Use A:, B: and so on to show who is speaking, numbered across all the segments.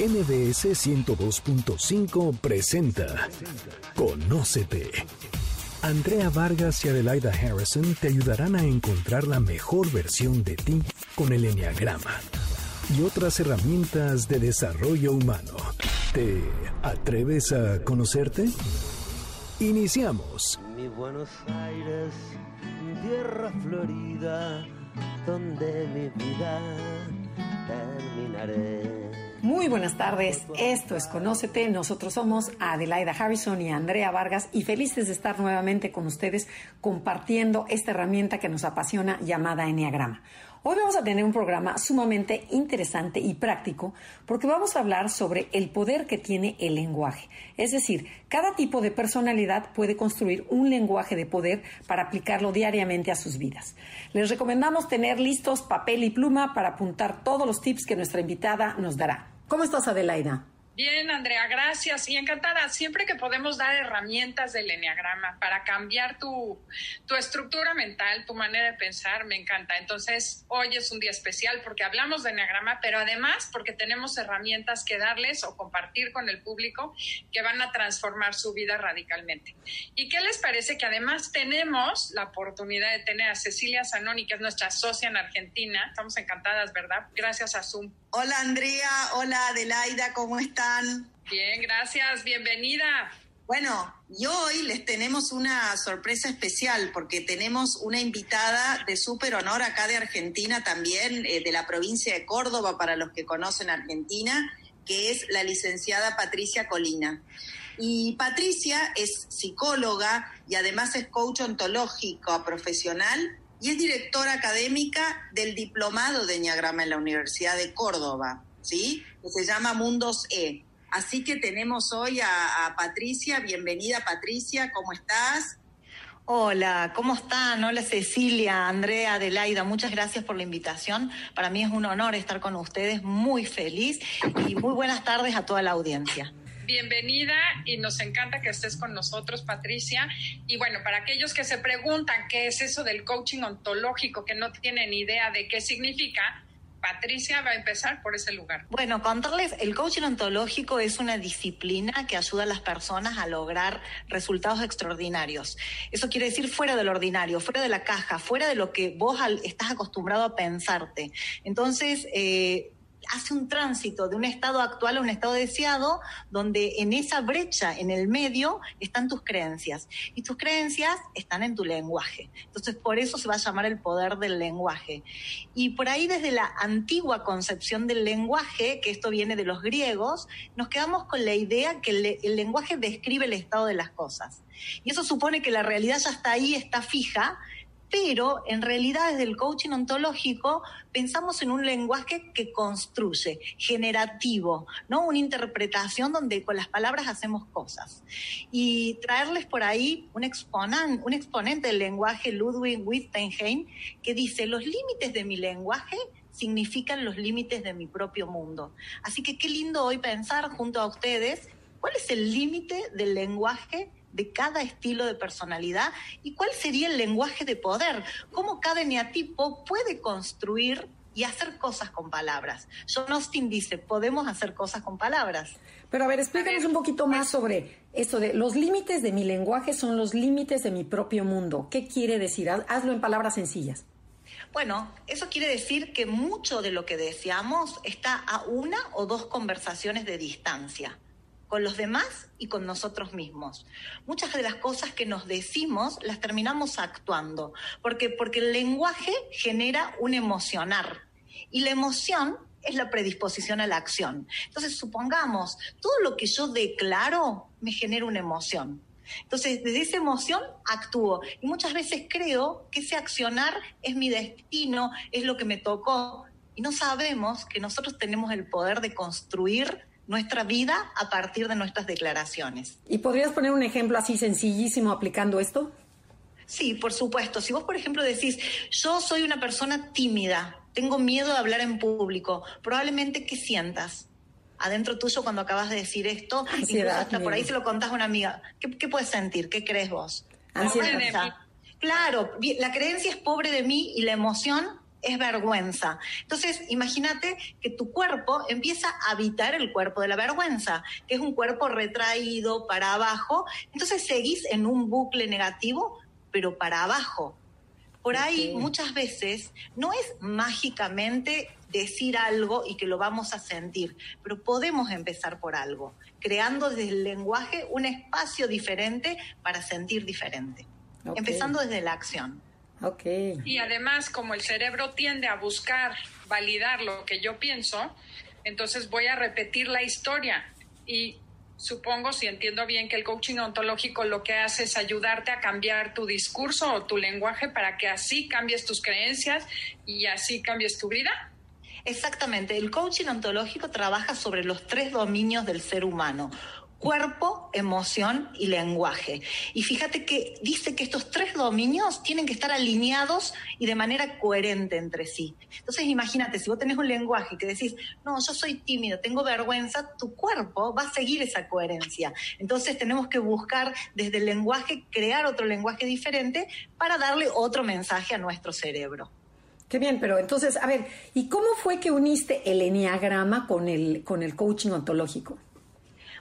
A: MBS 102.5 presenta Conócete. Andrea Vargas y Adelaida Harrison te ayudarán a encontrar la mejor versión de ti con el Enneagrama y otras herramientas de desarrollo humano. ¿Te atreves a conocerte? Iniciamos.
B: Mi Buenos Aires, tierra florida, donde mi vida terminaré.
C: Muy buenas tardes, esto es Conócete, nosotros somos Adelaida Harrison y Andrea Vargas y felices de estar nuevamente con ustedes compartiendo esta herramienta que nos apasiona llamada Enneagrama. Hoy vamos a tener un programa sumamente interesante y práctico porque vamos a hablar sobre el poder que tiene el lenguaje. Es decir, cada tipo de personalidad puede construir un lenguaje de poder para aplicarlo diariamente a sus vidas. Les recomendamos tener listos papel y pluma para apuntar todos los tips que nuestra invitada nos dará. ¿Cómo estás, Adelaida?
D: Bien, Andrea, gracias y encantada. Siempre que podemos dar herramientas del Enneagrama para cambiar tu, tu, estructura mental, tu manera de pensar, me encanta. Entonces, hoy es un día especial porque hablamos de Enneagrama, pero además porque tenemos herramientas que darles o compartir con el público que van a transformar su vida radicalmente. ¿Y qué les parece que además tenemos la oportunidad de tener a Cecilia Zanoni, que es nuestra socia en Argentina? Estamos encantadas, ¿verdad? Gracias a Zoom.
E: Hola Andrea, hola Adelaida, ¿cómo están?
D: Bien, gracias, bienvenida.
E: Bueno, y hoy les tenemos una sorpresa especial porque tenemos una invitada de súper honor acá de Argentina también, eh, de la provincia de Córdoba, para los que conocen Argentina, que es la licenciada Patricia Colina. Y Patricia es psicóloga y además es coach ontológico profesional y es directora académica del Diplomado de Enneagrama en la Universidad de Córdoba, ¿sí? Que se llama Mundos E. Así que tenemos hoy a, a Patricia. Bienvenida, Patricia, ¿cómo estás?
F: Hola, ¿cómo están? Hola Cecilia, Andrea, Adelaida, muchas gracias por la invitación. Para mí es un honor estar con ustedes, muy feliz y muy buenas tardes a toda la audiencia
D: bienvenida y nos encanta que estés con nosotros, Patricia. Y bueno, para aquellos que se preguntan qué es eso del coaching ontológico, que no tienen idea de qué significa, Patricia va a empezar por ese lugar.
F: Bueno, contarles, el coaching ontológico es una disciplina que ayuda a las personas a lograr resultados extraordinarios. Eso quiere decir fuera del ordinario, fuera de la caja, fuera de lo que vos estás acostumbrado a pensarte. Entonces, eh, hace un tránsito de un estado actual a un estado deseado, donde en esa brecha, en el medio, están tus creencias. Y tus creencias están en tu lenguaje. Entonces, por eso se va a llamar el poder del lenguaje. Y por ahí, desde la antigua concepción del lenguaje, que esto viene de los griegos, nos quedamos con la idea que el, lenguaje describe el estado de las cosas. Y eso supone que la realidad ya está ahí, está fija, pero en realidad desde el coaching ontológico pensamos en un lenguaje que construye, generativo, ¿no? Una interpretación donde con las palabras hacemos cosas. Y traerles por ahí un, exponente, un exponente del lenguaje, Ludwig Wittgenstein, que dice, los límites de mi lenguaje significan los límites de mi propio mundo. Así que qué lindo hoy pensar junto a ustedes cuál es el límite del lenguaje de cada estilo de personalidad y cuál sería el lenguaje de poder, cómo cada eneatipo puede construir y hacer cosas con palabras. John Austin dice, podemos hacer cosas con palabras.
C: Pero a ver, explícanos un poquito más sobre esto de los límites de mi lenguaje son los límites de mi propio mundo. ¿Qué quiere decir? Hazlo en palabras sencillas.
F: Bueno, eso quiere decir que mucho de lo que deseamos está a una o dos conversaciones de distancia con los demás y con nosotros mismos. Muchas de las cosas que nos decimos las terminamos actuando, porque porque el lenguaje genera un emocionar y la emoción es la predisposición a la acción. Entonces, supongamos, todo lo que yo declaro me genera una emoción. Entonces, desde esa emoción actúo y muchas veces creo que ese accionar es mi destino, es lo que me tocó y no sabemos que nosotros tenemos el poder de construir nuestra vida a partir de nuestras declaraciones.
C: ¿Y podrías poner un ejemplo así sencillísimo aplicando esto?
F: Sí, por supuesto. Si vos, por ejemplo, decís, yo soy una persona tímida, tengo miedo de hablar en público, probablemente ¿qué sientas? Adentro tuyo cuando acabas de decir esto,
C: Ansiedad,
F: hasta por ahí se lo contás a una amiga. ¿Qué, qué puedes sentir? ¿Qué crees vos?
C: Ansiedad.
F: Claro, la creencia es pobre de mí y la emoción es vergüenza. Entonces, imagínate que tu cuerpo empieza a habitar el cuerpo de la vergüenza, que es un cuerpo retraído para abajo. Entonces seguís en un bucle negativo, pero para abajo. Por ahí muchas veces no es mágicamente decir algo y que lo vamos a sentir, pero podemos empezar por algo, creando desde el lenguaje un espacio diferente para sentir diferente, empezando desde la acción.
D: Y además, como el cerebro tiende a buscar validar lo que yo pienso, entonces voy a repetir la historia. Y supongo, si entiendo bien, que el coaching ontológico lo que hace es ayudarte a cambiar tu discurso o tu lenguaje para que así cambies tus creencias y así cambies tu vida.
F: Exactamente, el coaching ontológico trabaja sobre los tres dominios del ser humano cuerpo, emoción y lenguaje. Y fíjate que dice que estos tres dominios tienen que estar alineados y de manera coherente entre sí. Entonces imagínate, si vos tenés un lenguaje que decís, no, yo soy tímido, tengo vergüenza, tu cuerpo va a seguir esa coherencia. Entonces tenemos que buscar desde el lenguaje crear otro lenguaje diferente para darle otro mensaje a nuestro cerebro.
C: Qué bien, pero entonces, a ver, ¿y cómo fue que uniste el enneagrama con el, con el coaching ontológico?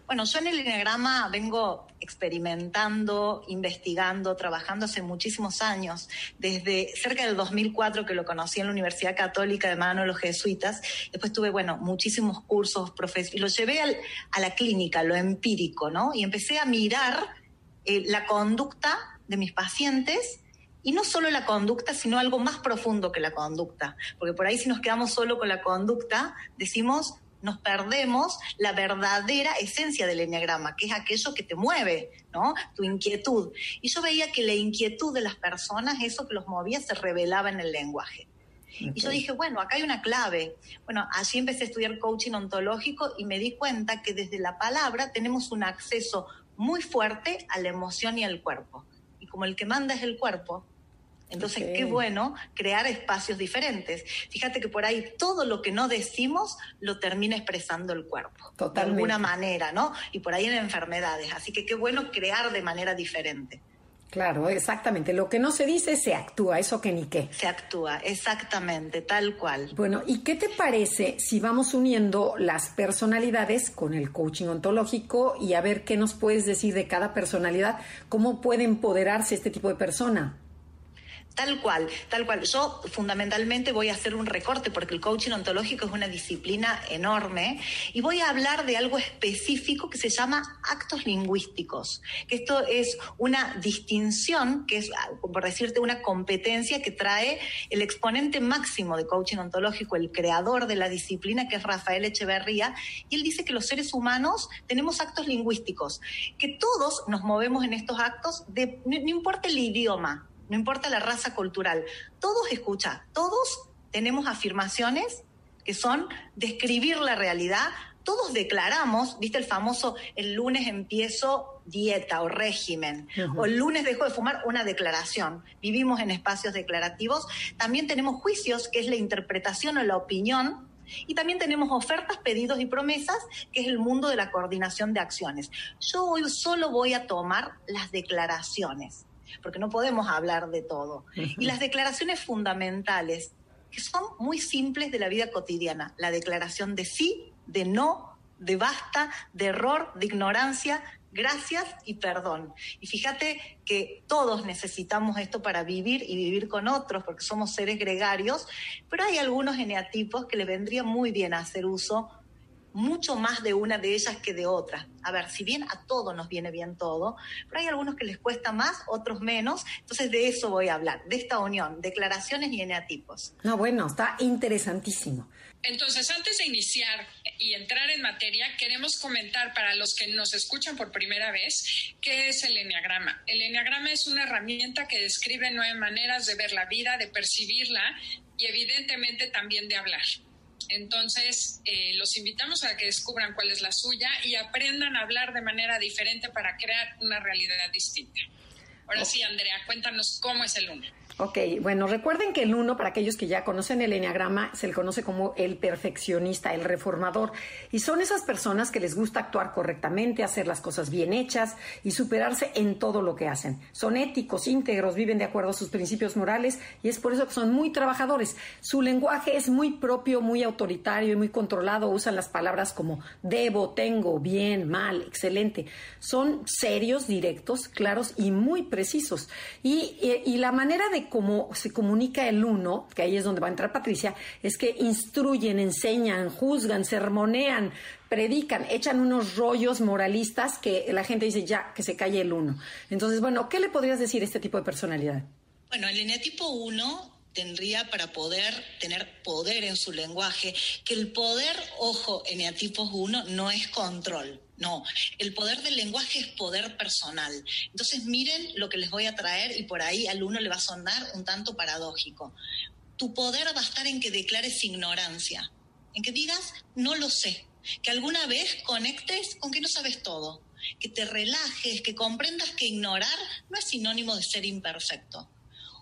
F: Bueno, yo en el Enneagrama vengo experimentando, investigando, trabajando hace muchísimos años, desde cerca del 2004 que lo conocí en la Universidad Católica de mano de los jesuitas, después tuve, bueno, muchísimos cursos, y lo llevé a la clínica, lo empírico, ¿no? Y empecé a mirar eh, la conducta de mis pacientes, y no solo la conducta, sino algo más profundo que la conducta. Porque por ahí si nos quedamos solo con la conducta, decimos, nos perdemos la verdadera esencia del enneagrama, que es aquello que te mueve, ¿no? Tu inquietud. Y yo veía que la inquietud de las personas, eso que los movía, se revelaba en el lenguaje. Y yo dije, bueno, acá hay una clave. Bueno, así empecé a estudiar coaching ontológico y me di cuenta que desde la palabra tenemos un acceso muy fuerte a la emoción y al cuerpo. Y como el que manda es el cuerpo, entonces, qué bueno crear espacios diferentes. Fíjate que por ahí todo lo que no decimos lo termina expresando el cuerpo. De alguna manera, ¿no? Y por ahí en enfermedades. Así que qué bueno crear de manera diferente.
C: Claro, exactamente. Lo que no se dice se actúa, eso que ni qué.
F: Se actúa, exactamente, tal cual.
C: Bueno, ¿y qué te parece si vamos uniendo las personalidades con el coaching ontológico y a ver qué nos puedes decir de cada personalidad? ¿Cómo puede empoderarse este tipo de persona?
F: Tal cual, tal cual. Yo fundamentalmente voy a hacer un recorte porque el coaching ontológico es una disciplina enorme y voy a hablar de algo específico que se llama actos lingüísticos, que esto es una distinción, que es, por decirte, una competencia que trae el exponente máximo de coaching ontológico, el creador de la disciplina, que es Rafael Echeverría, y él dice que los seres humanos tenemos actos lingüísticos, que todos nos movemos en estos actos, de, no importa el idioma, no importa la raza cultural. Todos escuchan, todos tenemos afirmaciones que son describir la realidad. Todos declaramos, viste el famoso, el lunes empiezo dieta o régimen, o el lunes dejo de fumar, una declaración. Vivimos en espacios declarativos. También tenemos juicios, que es la interpretación o la opinión y también tenemos ofertas, pedidos y promesas, que es el mundo de la coordinación de acciones. Yo hoy solo voy a tomar las declaraciones porque no podemos hablar de todo. Y las declaraciones fundamentales, que son muy simples de la vida cotidiana, la declaración de sí, de no, de basta, de error, de ignorancia, gracias y perdón. Y fíjate que todos necesitamos esto para vivir y vivir con otros, porque somos seres gregarios, pero hay algunos geneatipos que le vendría muy bien hacer uso mucho más de una de ellas que de otra. A ver, si bien a todos nos viene bien todo, pero hay algunos que les cuesta más, otros menos. Entonces de eso voy a hablar, de esta unión, declaraciones y eneatipos.
C: No, bueno, está interesantísimo.
D: Entonces, antes de iniciar y entrar en materia, queremos comentar para los que nos escuchan por primera vez qué es el enneagrama. El enneagrama es una herramienta que describe nueve maneras de ver la vida, de percibirla y evidentemente también de hablar. Entonces, eh, los invitamos a que descubran cuál es la suya y aprendan a hablar de manera diferente para crear una realidad distinta. Ahora sí, Andrea, cuéntanos cómo es el uno.
C: Ok, bueno, recuerden que el uno, para aquellos que ya conocen el enneagrama, se le conoce como el perfeccionista, el reformador. Y son esas personas que les gusta actuar correctamente, hacer las cosas bien hechas y superarse en todo lo que hacen. Son éticos, íntegros, viven de acuerdo a sus principios morales y es por eso que son muy trabajadores. Su lenguaje es muy propio, muy autoritario y muy controlado. Usan las palabras como debo, tengo, bien, mal, excelente. Son serios, directos, claros y muy precisos. Y, y la manera de cómo se comunica el uno, que ahí es donde va a entrar Patricia, es que instruyen, enseñan, juzgan, sermonean, predican, echan unos rollos moralistas que la gente dice ya, que se calle el uno. Entonces, bueno, ¿qué le podrías decir a este tipo de personalidad?
F: Bueno, el eneatipo 1 tendría para poder tener poder en su lenguaje, que el poder, ojo, eneatipos 1 no es control. No, el poder del lenguaje es poder personal. Entonces miren lo que les voy a traer y por ahí al uno le va a sonar un tanto paradójico. Tu poder va a estar en que declares ignorancia, en que digas no lo sé, que alguna vez conectes con que no sabes todo, que te relajes, que comprendas que ignorar no es sinónimo de ser imperfecto.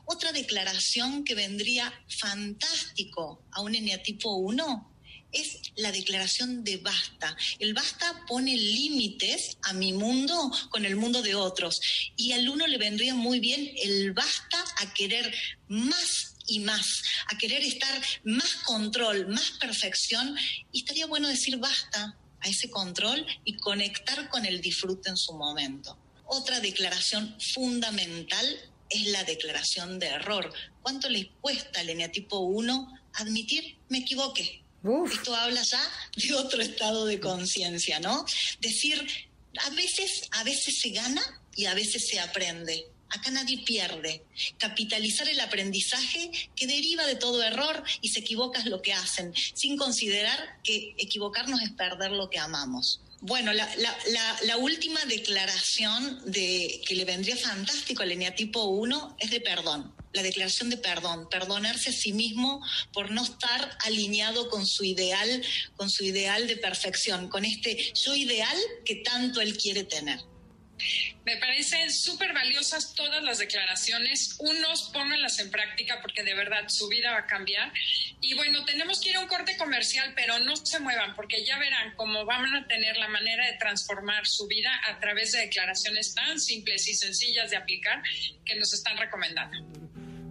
F: Otra declaración que vendría fantástico a un eneatipo 1 es la declaración de basta. El basta pone límites a mi mundo con el mundo de otros. Y al uno le vendría muy bien el basta a querer más y más, a querer estar más control, más perfección. Y estaría bueno decir basta a ese control y conectar con el disfrute en su momento. Otra declaración fundamental es la declaración de error. ¿Cuánto le cuesta al eneatipo 1 admitir me equivoqué? Esto habla ya de otro estado de conciencia, ¿no? Decir, a veces, a veces se gana y a veces se aprende. Acá nadie pierde. Capitalizar el aprendizaje que deriva de todo error y se equivoca es lo que hacen, sin considerar que equivocarnos es perder lo que amamos. Bueno, la, última declaración de que le vendría fantástico al eneatipo 1 es de perdón. La declaración de perdón, perdonarse a sí mismo por no estar alineado con su ideal, con su ideal de perfección, con este yo ideal que tanto él quiere tener.
D: Me parecen súper valiosas todas las declaraciones. Unos pónganlas en práctica porque de verdad su vida va a cambiar. Y bueno, tenemos que ir a un corte comercial, pero no se muevan porque ya verán cómo van a tener la manera de transformar su vida a través de declaraciones tan simples y sencillas de aplicar que nos están recomendando.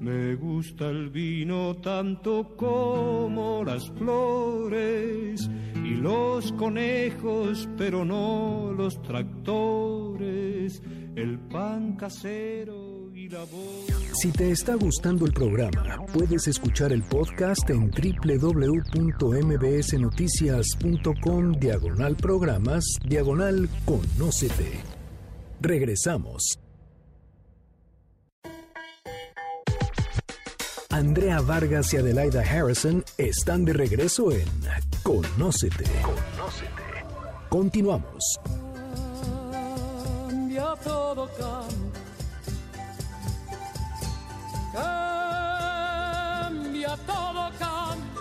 G: Me gusta el vino tanto como las flores y los conejos, pero no los tractores, el pan casero y la voz.
A: Si te está gustando el programa, puedes escuchar el podcast en www.mbsnoticias.com diagonal programas diagonal conócete. Regresamos. Andrea Vargas y Adelaida Harrison están de regreso en Conócete. Conócete. Continuamos.
H: Cambia todo, cambia. todo,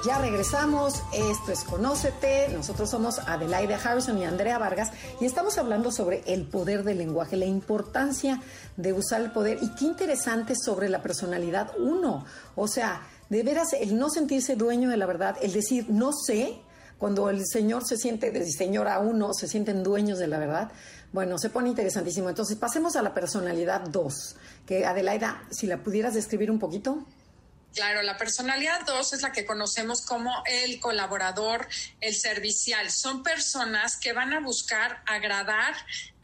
C: Ya regresamos, esto es Conócete, nosotros somos Adelaida Harrison y Andrea Vargas y estamos hablando sobre el poder del lenguaje, la importancia de usar el poder y qué interesante sobre la personalidad uno, o sea, de veras el no sentirse dueño de la verdad, el decir no sé, cuando el señor se siente, el a uno se sienten dueños de la verdad, bueno, se pone interesantísimo. Entonces pasemos a la personalidad 2, que Adelaida, si la pudieras describir un poquito.
D: Claro, la personalidad 2 es la que conocemos como el colaborador, el servicial. Son personas que van a buscar agradar,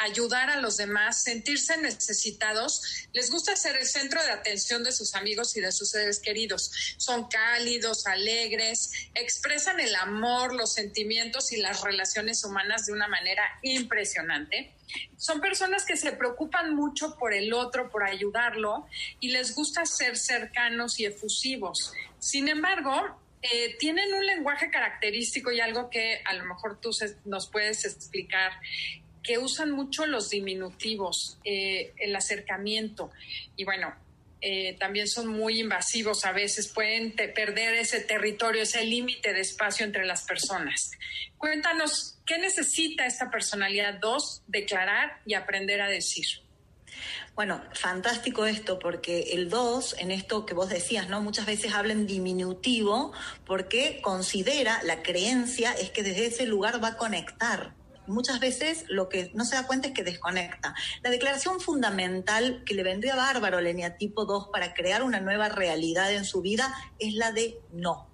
D: ayudar a los demás, sentirse necesitados. Les gusta ser el centro de atención de sus amigos y de sus seres queridos. Son cálidos, alegres, expresan el amor, los sentimientos y las relaciones humanas de una manera impresionante son personas que se preocupan mucho por el otro, por ayudarlo, y les gusta ser cercanos y efusivos. Sin embargo, eh, tienen un lenguaje característico y algo que a lo mejor tú nos puedes explicar, que usan mucho los diminutivos, eh, el acercamiento. Y bueno, eh, también son muy invasivos a veces, pueden perder ese territorio, ese límite de espacio entre las personas. Cuéntanos, ¿qué necesita esta personalidad 2 declarar y aprender a decir?
F: Bueno, fantástico esto, porque el 2, en esto que vos decías, ¿no? Muchas veces habla en diminutivo porque considera, la creencia es que desde ese lugar va a conectar. Muchas veces lo que no se da cuenta es que desconecta. La declaración fundamental que le vendría bárbaro al eneatipo 2 para crear una nueva realidad en su vida es la de no.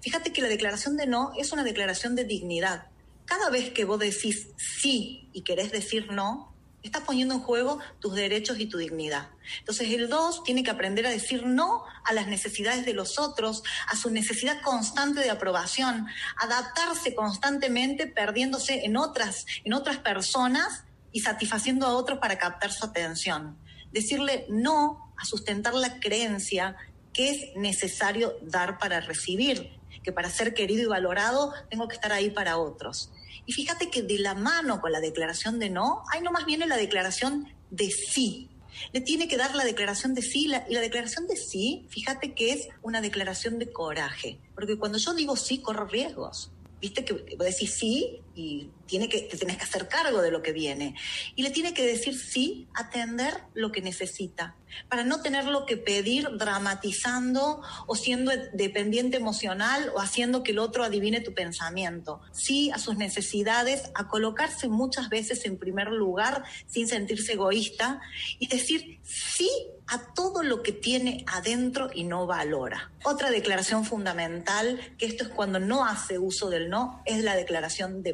F: Fíjate que la declaración de no es una declaración de dignidad. Cada vez que vos decís sí y querés decir no, Estás poniendo en juego tus derechos y tu dignidad. Entonces el 2 tiene que aprender a decir no a las necesidades de los otros, a su necesidad constante de aprobación, adaptarse constantemente, perdiéndose en otras, en otras personas y satisfaciendo a otros para captar su atención. Decirle no a sustentar la creencia que es necesario dar para recibir, que para ser querido y valorado tengo que estar ahí para otros. Y fíjate que de la mano con la declaración de no, ahí nomás viene la declaración de sí. Le tiene que dar la declaración de sí, y la declaración de sí, fíjate que es una declaración de coraje, porque cuando yo digo sí, corro riesgos. Viste que decís sí y tiene que, te tenés que hacer cargo de lo que viene. Y le tiene que decir sí, atender lo que necesita, para no tenerlo que pedir dramatizando o siendo dependiente emocional o haciendo que el otro adivine tu pensamiento. Sí a sus necesidades, a colocarse muchas veces en primer lugar sin sentirse egoísta y decir sí a todo lo que tiene adentro y no valora. Otra declaración fundamental, que esto es cuando no hace uso del no, es la declaración de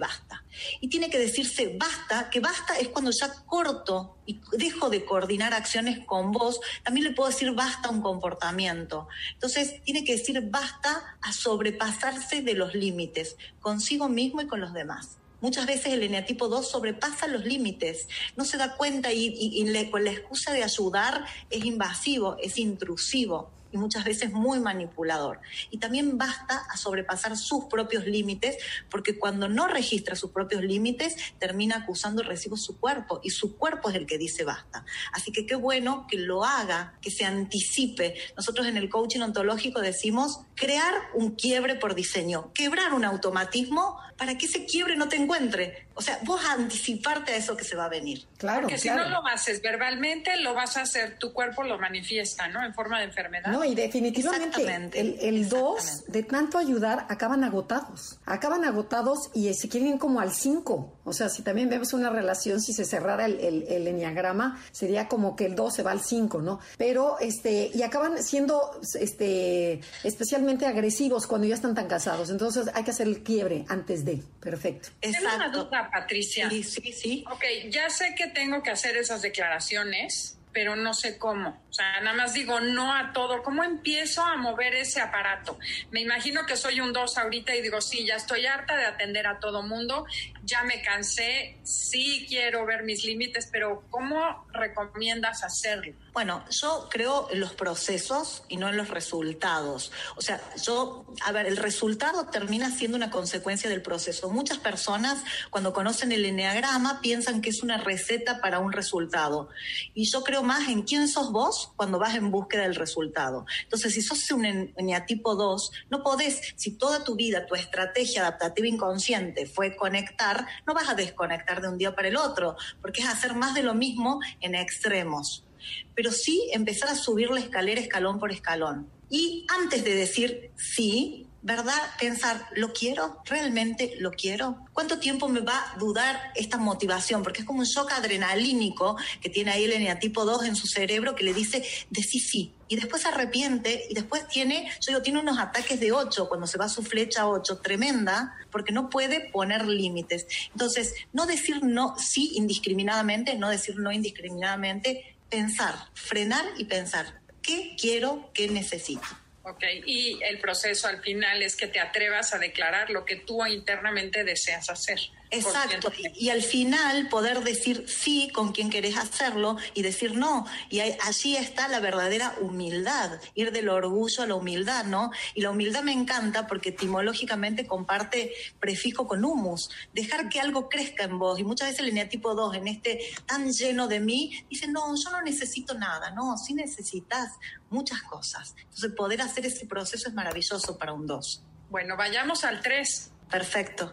F: Y tiene que decirse basta, que basta es cuando ya corto y dejo de coordinar acciones con vos, también le puedo decir basta a un comportamiento. Entonces, tiene que decir basta a sobrepasarse de los límites, consigo mismo y con los demás. Muchas veces el eneatipo 2 sobrepasa los límites, no se da cuenta y, con la excusa de ayudar es invasivo, es intrusivo y muchas veces muy manipulador. Y también basta a sobrepasar sus propios límites, porque cuando no registra sus propios límites, termina acusando el recibo su cuerpo, y su cuerpo es el que dice basta. Así que qué bueno que lo haga, que se anticipe. Nosotros en el coaching ontológico decimos crear un quiebre por diseño, quebrar un automatismo para que ese quiebre no te encuentre. O sea, vos anticiparte a eso que se va a venir.
D: Claro. Porque si no lo haces verbalmente, lo vas a hacer, tu cuerpo lo manifiesta, ¿no? En forma de enfermedad.
C: No, y definitivamente el 2, de tanto ayudar, acaban agotados. Acaban agotados y se quieren ir como al 5. O sea, si también vemos una relación, si se cerrara el, el, enneagrama, sería como que el 2 se va al 5, ¿no? Pero, este, y acaban siendo, este, especialmente agresivos cuando ya están tan casados. Entonces hay que hacer el quiebre antes de Perfecto.
D: Tengo una duda, Patricia.
F: Sí, sí, sí.
D: Ok, ya sé que tengo que hacer esas declaraciones pero no sé cómo. O sea, nada más digo no a todo. ¿Cómo empiezo a mover ese aparato? Me imagino que soy un dos ahorita y digo, sí, ya estoy harta de atender a todo mundo, ya me cansé, sí quiero ver mis límites, pero ¿cómo recomiendas hacerlo?
F: Bueno, yo creo en los procesos y no en los resultados. O sea, yo, a ver, el resultado termina siendo una consecuencia del proceso. Muchas personas cuando conocen el enneagrama piensan que es una receta para un resultado. Y yo creo más en quién sos vos cuando vas en búsqueda del resultado. Entonces, si sos un eneatipo 2, no podés, si toda tu vida tu estrategia adaptativa inconsciente fue conectar, no vas a desconectar de un día para el otro, porque es hacer más de lo mismo en extremos pero sí empezar a subir la escalera escalón por escalón. Y antes de decir sí, ¿verdad? Pensar, ¿lo quiero? ¿Realmente lo quiero? ¿Cuánto tiempo me va a dudar esta motivación? Porque es como un shock adrenalínico que tiene ahí el eneatipo 2 en su cerebro que le dice, sí, sí. Y después se arrepiente y después tiene, yo digo, tiene unos ataques de 8 cuando se va su flecha 8, tremenda, porque no puede poner límites. Entonces, no decir no sí indiscriminadamente, no decir no indiscriminadamente, pensar, frenar y pensar, ¿qué quiero, qué necesito?
D: Ok, y el proceso al final es que te atrevas a declarar lo que tú internamente deseas hacer.
F: Exacto, y, al final poder decir sí con quien querés hacerlo y decir no. Y allí está la verdadera humildad, ir del orgullo a la humildad, ¿no? Y la humildad me encanta porque etimológicamente comparte prefijo con humus, dejar que algo crezca en vos. Y muchas veces el eneatipo 2, en este tan lleno de mí, dice, no, yo no necesito nada, no, sí necesitas muchas cosas. Entonces poder hacer ese proceso es maravilloso para un 2.
D: Bueno, vayamos al 3.
F: Perfecto.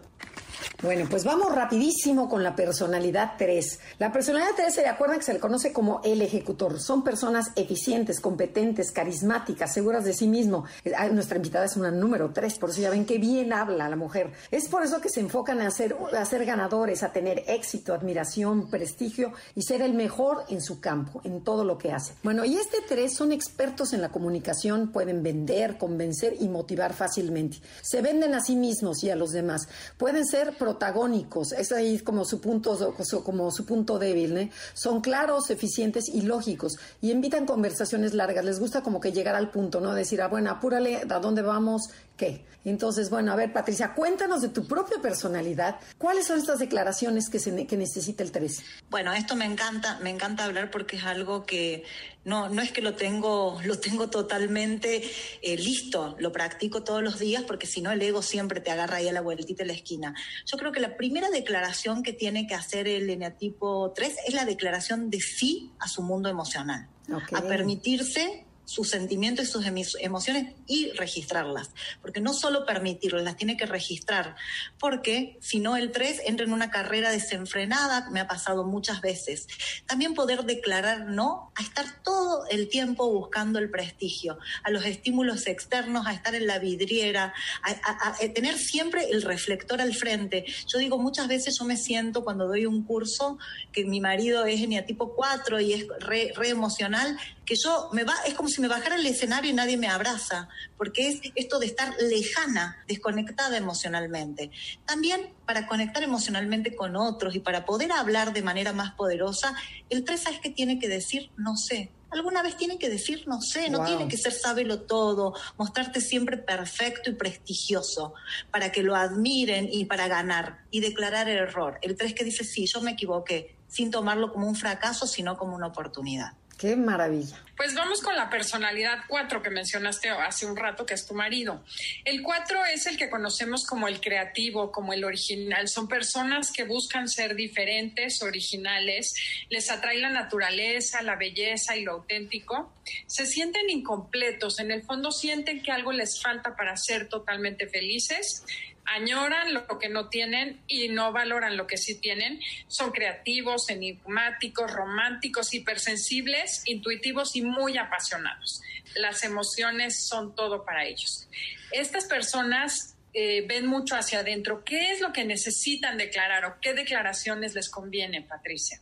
C: Bueno, pues vamos rapidísimo con la personalidad 3. La personalidad 3 se acuerdan que se le conoce como el ejecutor. Son personas eficientes, competentes, carismáticas, seguras de sí mismo. Eh, nuestra invitada es una número 3, por eso ya ven qué bien habla la mujer. Es por eso que se enfocan a ser, a ser ganadores, a tener éxito, admiración, prestigio y ser el mejor en su campo, en todo lo que hace. Bueno, y este 3 son expertos en la comunicación, pueden vender, convencer y motivar fácilmente. Se venden a sí mismos y a los demás. Pueden ser protagónicos, es ahí como su punto, como su punto débil, ¿eh? son claros, eficientes y lógicos y invitan conversaciones largas, les gusta como que llegar al punto, ¿no? Decir, ah, bueno, apúrale, ¿a dónde vamos? ¿Qué? Entonces, bueno, a ver, Patricia, cuéntanos de tu propia personalidad. ¿Cuáles son estas declaraciones que, se, que necesita el 3?
F: Bueno, esto me encanta, me encanta hablar porque es algo que no, no es que lo tengo, lo tengo totalmente eh, listo, lo practico todos los días porque si no el ego siempre te agarra ahí a la vueltita de la esquina. Yo creo que la primera declaración que tiene que hacer el eneatipo 3 es la declaración de sí a su mundo emocional. A permitirse sus sentimientos y sus emociones y registrarlas. Porque no solo permitirlas, las tiene que registrar. Porque si no, el 3 entra en una carrera desenfrenada, me ha pasado muchas veces. También poder declarar no a estar todo el tiempo buscando el prestigio, a los estímulos externos, a estar en la vidriera, a, tener siempre el reflector al frente. Yo digo, muchas veces yo me siento cuando doy un curso que mi marido es tipo 4 y es re, re emocional, que yo me va, es como si me bajara el escenario y nadie me abraza, porque es esto de estar lejana, desconectada emocionalmente. También para conectar emocionalmente con otros y para poder hablar de manera más poderosa, el tres es que tiene que decir no sé. Alguna vez tiene que decir no sé, no tiene que ser sábelo todo, mostrarte siempre perfecto y prestigioso para que lo admiren y para ganar y declarar el error. El tres que dice sí, yo me equivoqué, sin tomarlo como un fracaso, sino como una oportunidad.
C: Qué maravilla.
D: Pues vamos con la personalidad 4 que mencionaste hace un rato, que es tu marido. El 4 es el que conocemos como el creativo, como el original. Son personas que buscan ser diferentes, originales, les atrae la naturaleza, la belleza y lo auténtico. Se sienten incompletos, en el fondo sienten que algo les falta para ser totalmente felices añoran lo que no tienen y no valoran lo que sí tienen. Son creativos, enigmáticos, románticos, hipersensibles, intuitivos y muy apasionados. Las emociones son todo para ellos. Estas personas eh, ven mucho hacia adentro. ¿Qué es lo que necesitan declarar o qué declaraciones les conviene, Patricia?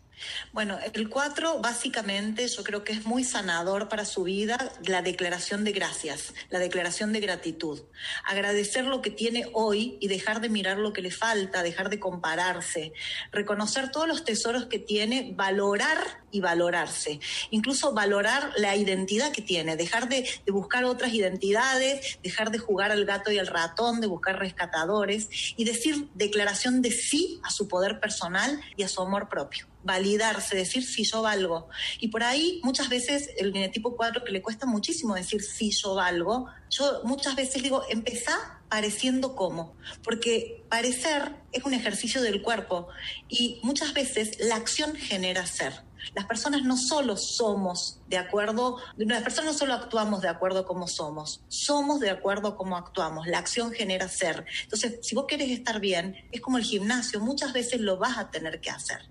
F: Bueno, el 4 básicamente yo creo que es muy sanador para su vida la declaración de gracias, la declaración de gratitud. Agradecer lo que tiene hoy y dejar de mirar lo que le falta, dejar de compararse, reconocer todos los tesoros que tiene, valorar y valorarse, incluso valorar la identidad que tiene, dejar de, de buscar otras identidades, dejar de jugar al gato y al ratón, de buscar rescatadores y decir declaración de sí a su poder personal y a su amor propio validarse, decir si yo valgo. Y por ahí muchas veces el tipo 4 que le cuesta muchísimo decir si yo valgo, yo muchas veces digo, empezá pareciendo como, porque parecer es un ejercicio del cuerpo y muchas veces la acción genera ser. Las personas no solo somos de acuerdo, las personas no solo actuamos de acuerdo a cómo somos, somos de acuerdo a cómo actuamos. La acción genera ser. Entonces, si vos querés estar bien, es como el gimnasio, muchas veces lo vas a tener que hacer.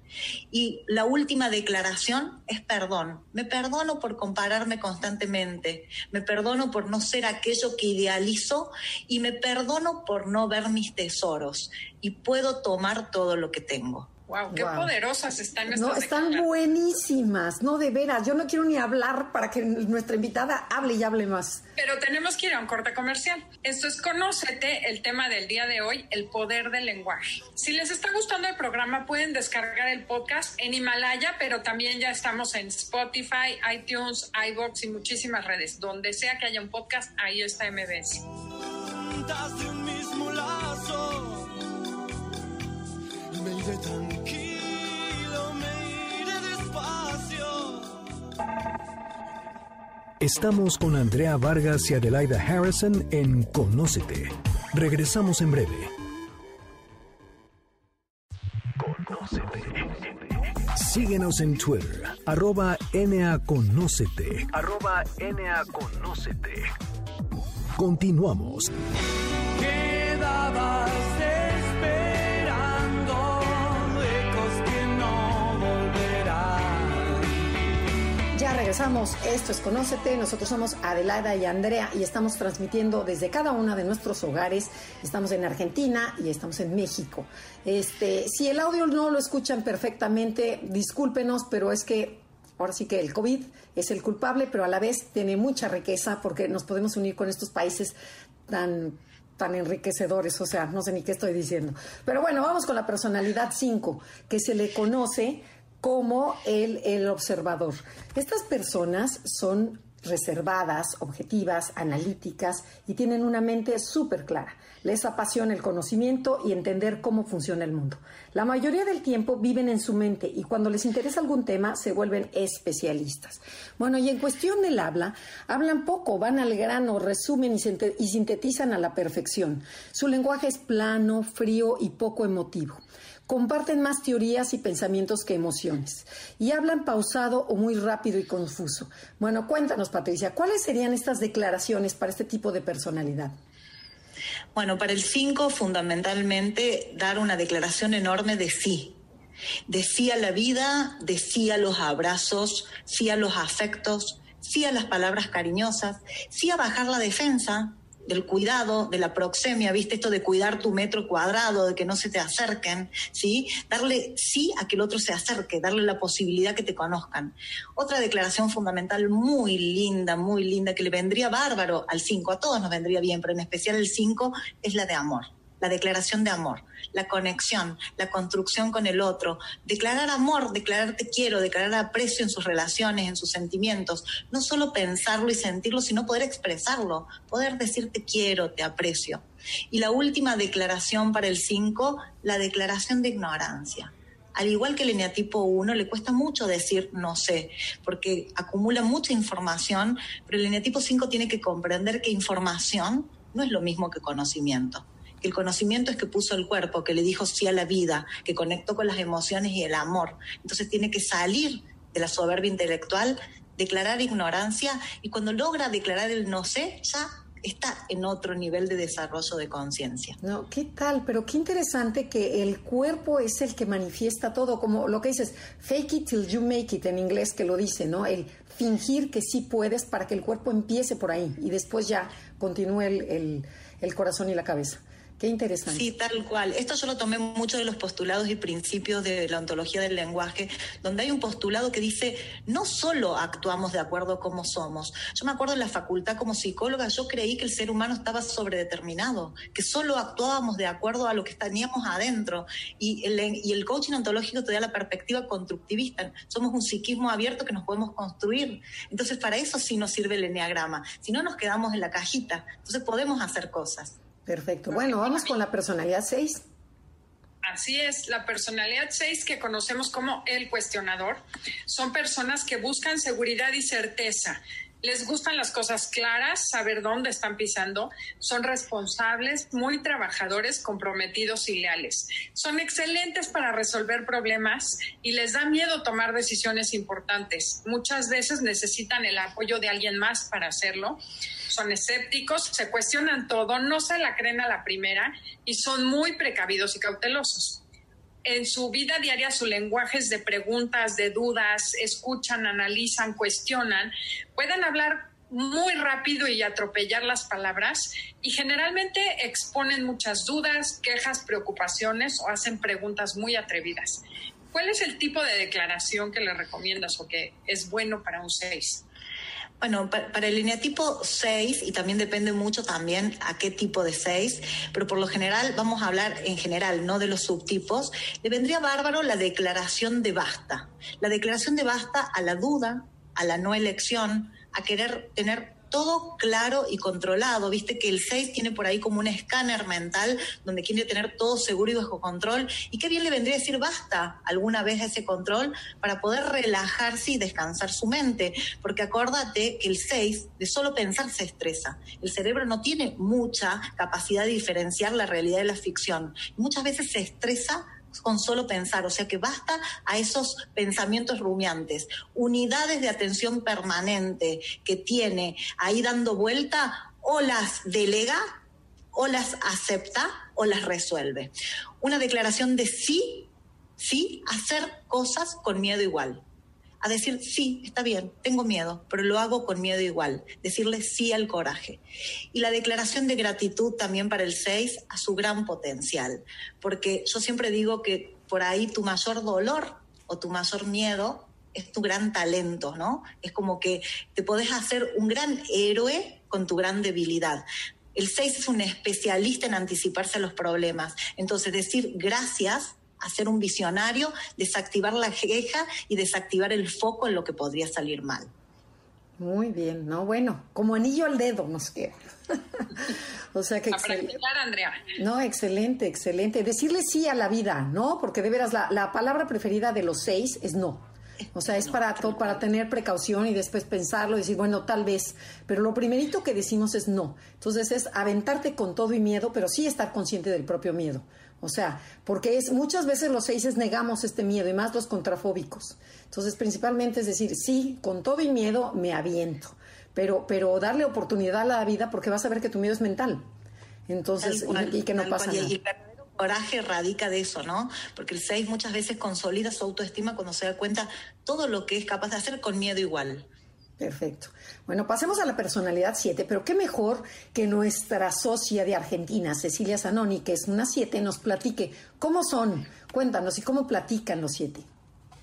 F: Y la última declaración es perdón. Me perdono por compararme constantemente, me perdono por no ser aquello que idealizo y me perdono por no ver mis tesoros y puedo tomar todo lo que tengo.
D: Wow, qué poderosas están estas
C: No, están buenísimas, no de veras. Yo no quiero ni hablar para que nuestra invitada hable y hable más.
D: Pero tenemos que ir a un corte comercial. Esto es Conócete, el tema del día de hoy, el poder del lenguaje. Si les está gustando el programa, pueden descargar el podcast en Himalaya, pero también ya estamos en Spotify, iTunes, iBox y muchísimas redes. Donde sea que haya un podcast, ahí está MBS.
A: Estamos con Andrea Vargas y Adelaida Harrison en Conócete. Regresamos en breve. Conócete. Síguenos en Twitter, arroba NAConócete. Arroba NAConócete. Continuamos.
H: Quedabas
C: regresamos. Esto es Conócete. Nosotros somos Adelaida y Andrea y estamos transmitiendo desde cada uno de nuestros hogares. Estamos en Argentina y estamos en México. Este, si el audio no lo escuchan perfectamente, discúlpenos, pero es que ahora sí que el COVID es el culpable, pero a la vez tiene mucha riqueza porque nos podemos unir con estos países tan tan enriquecedores, o sea, no sé ni qué estoy diciendo. Pero bueno, vamos con la personalidad 5, que se le conoce como el, el observador. Estas personas son reservadas, objetivas, analíticas y tienen una mente súper clara. Les apasiona el conocimiento y entender cómo funciona el mundo. La mayoría del tiempo viven en su mente y cuando les interesa algún tema se vuelven especialistas. Bueno, y en cuestión del habla, hablan poco, van al grano, resumen y sintetizan a la perfección. Su lenguaje es plano, frío y poco emotivo comparten más teorías y pensamientos que emociones y hablan pausado o muy rápido y confuso. Bueno, cuéntanos, Patricia, ¿cuáles serían estas declaraciones para este tipo de personalidad?
F: Bueno, para el 5 fundamentalmente dar una declaración enorme de sí. De sí a la vida, de sí a los abrazos, sí a los afectos, sí a las palabras cariñosas, sí a bajar la defensa, del cuidado, de la proxemia, ¿viste? Esto de cuidar tu metro cuadrado, de que no se te acerquen, ¿sí? Darle sí a que el otro se acerque, darle la posibilidad que te conozcan. Otra declaración fundamental muy linda, muy linda, que le vendría bárbaro al 5, a todos nos vendría bien, pero en especial el 5 es la de amor la declaración de amor, la conexión, la construcción con el otro, declarar amor, declarar te quiero, declarar aprecio en sus relaciones, en sus sentimientos, no solo pensarlo y sentirlo, sino poder expresarlo, poder decir te quiero, te aprecio. Y la última declaración para el 5, la declaración de ignorancia. Al igual que el eneatipo 1, le cuesta mucho decir no sé, porque acumula mucha información, pero el eneatipo 5 tiene que comprender que información no es lo mismo que conocimiento el conocimiento es que puso el cuerpo, que le dijo sí a la vida, que conectó con las emociones y el amor. Entonces tiene que salir de la soberbia intelectual, declarar ignorancia y cuando logra declarar el no sé, ya está en otro nivel de desarrollo de conciencia.
C: No, ¿qué tal? Pero qué interesante que el cuerpo es el que manifiesta todo, como lo que dices, fake it till you make it en inglés que lo dice, ¿no? El fingir que sí puedes para que el cuerpo empiece por ahí y después ya continúe el, el corazón y la cabeza. Qué interesante.
F: Sí, tal cual. Esto yo lo tomé mucho de los postulados y principios de la ontología del lenguaje, donde hay un postulado que dice, no solo actuamos de acuerdo a cómo somos. Yo me acuerdo en la facultad como psicóloga, yo creí que el ser humano estaba sobredeterminado, que solo actuábamos de acuerdo a lo que teníamos adentro. Y el, y el coaching ontológico te da la perspectiva constructivista. Somos un psiquismo abierto que nos podemos construir. Entonces, para eso sí nos sirve el enneagrama. Si no, nos quedamos en la cajita. Entonces, podemos hacer cosas.
C: Perfecto. Bueno, vamos con la personalidad 6.
D: Así es, la personalidad 6 que conocemos como el cuestionador son personas que buscan seguridad y certeza. Les gustan las cosas claras, saber dónde están pisando, son responsables, muy trabajadores, comprometidos y leales. Son excelentes para resolver problemas y les da miedo tomar decisiones importantes. Muchas veces necesitan el apoyo de alguien más para hacerlo son escépticos, se cuestionan todo, no se la creen a la primera y son muy precavidos y cautelosos. En su vida diaria su lenguaje es de preguntas, de dudas, escuchan, analizan, cuestionan, pueden hablar muy rápido y atropellar las palabras y generalmente exponen muchas dudas, quejas, preocupaciones o hacen preguntas muy atrevidas. ¿Cuál es el tipo de declaración que le recomiendas o que es bueno para un 6?
F: Bueno, para el lineatipo 6, y también depende mucho también a qué tipo de 6, pero por lo general vamos a hablar en general, no de los subtipos, le vendría bárbaro la declaración de basta. La declaración de basta a la duda, a la no elección, a querer tener todo claro y controlado. Viste que el 6 tiene por ahí como un escáner mental donde quiere tener todo seguro y bajo control. Y qué bien le vendría a decir basta alguna vez ese control para poder relajarse y descansar su mente. Porque acordate que el 6 de solo pensar se estresa. El cerebro no tiene mucha capacidad de diferenciar la realidad de la ficción. muchas veces se estresa con solo pensar, o sea que basta a esos pensamientos rumiantes, unidades de atención permanente que tiene ahí dando vuelta, o las delega, o las acepta, o las resuelve. Una declaración de sí, sí, hacer cosas con miedo igual a decir, sí, está bien, tengo miedo, pero lo hago con miedo igual, decirle sí al coraje. Y la declaración de gratitud también para el 6 a su gran potencial, porque yo siempre digo que por ahí tu mayor dolor o tu mayor miedo es tu gran talento, ¿no? Es como que te podés hacer un gran héroe con tu gran debilidad. El 6 es un especialista en anticiparse a los problemas. Entonces, decir gracias hacer un visionario, desactivar la queja y desactivar el foco en lo que podría salir mal.
C: Muy bien, no, bueno, como anillo al dedo nos queda. o sea que.
D: Andrea.
C: No, excelente, excelente. Decirle sí a la vida, ¿no? Porque de veras la, la palabra preferida de los seis es no. O sea, es para, para tener precaución y después pensarlo y decir, bueno, tal vez. Pero lo primerito que decimos es no. Entonces es aventarte con todo y miedo, pero sí estar consciente del propio miedo. O sea, porque es muchas veces los seises negamos este miedo y más los contrafóbicos. Entonces, principalmente es decir, sí, con todo y miedo me aviento, pero, pero darle oportunidad a la vida porque vas a ver que tu miedo es mental. Entonces, y, que no pasa nada.
F: Y el coraje radica de eso, ¿no? Porque el 6 muchas veces consolida su autoestima cuando se da cuenta todo lo que es capaz de hacer con miedo igual.
C: Perfecto. Bueno, pasemos a la personalidad 7, pero qué mejor que nuestra socia de Argentina, Cecilia Zanoni, que es una 7, nos platique cómo son. Cuéntanos y cómo platican los 7.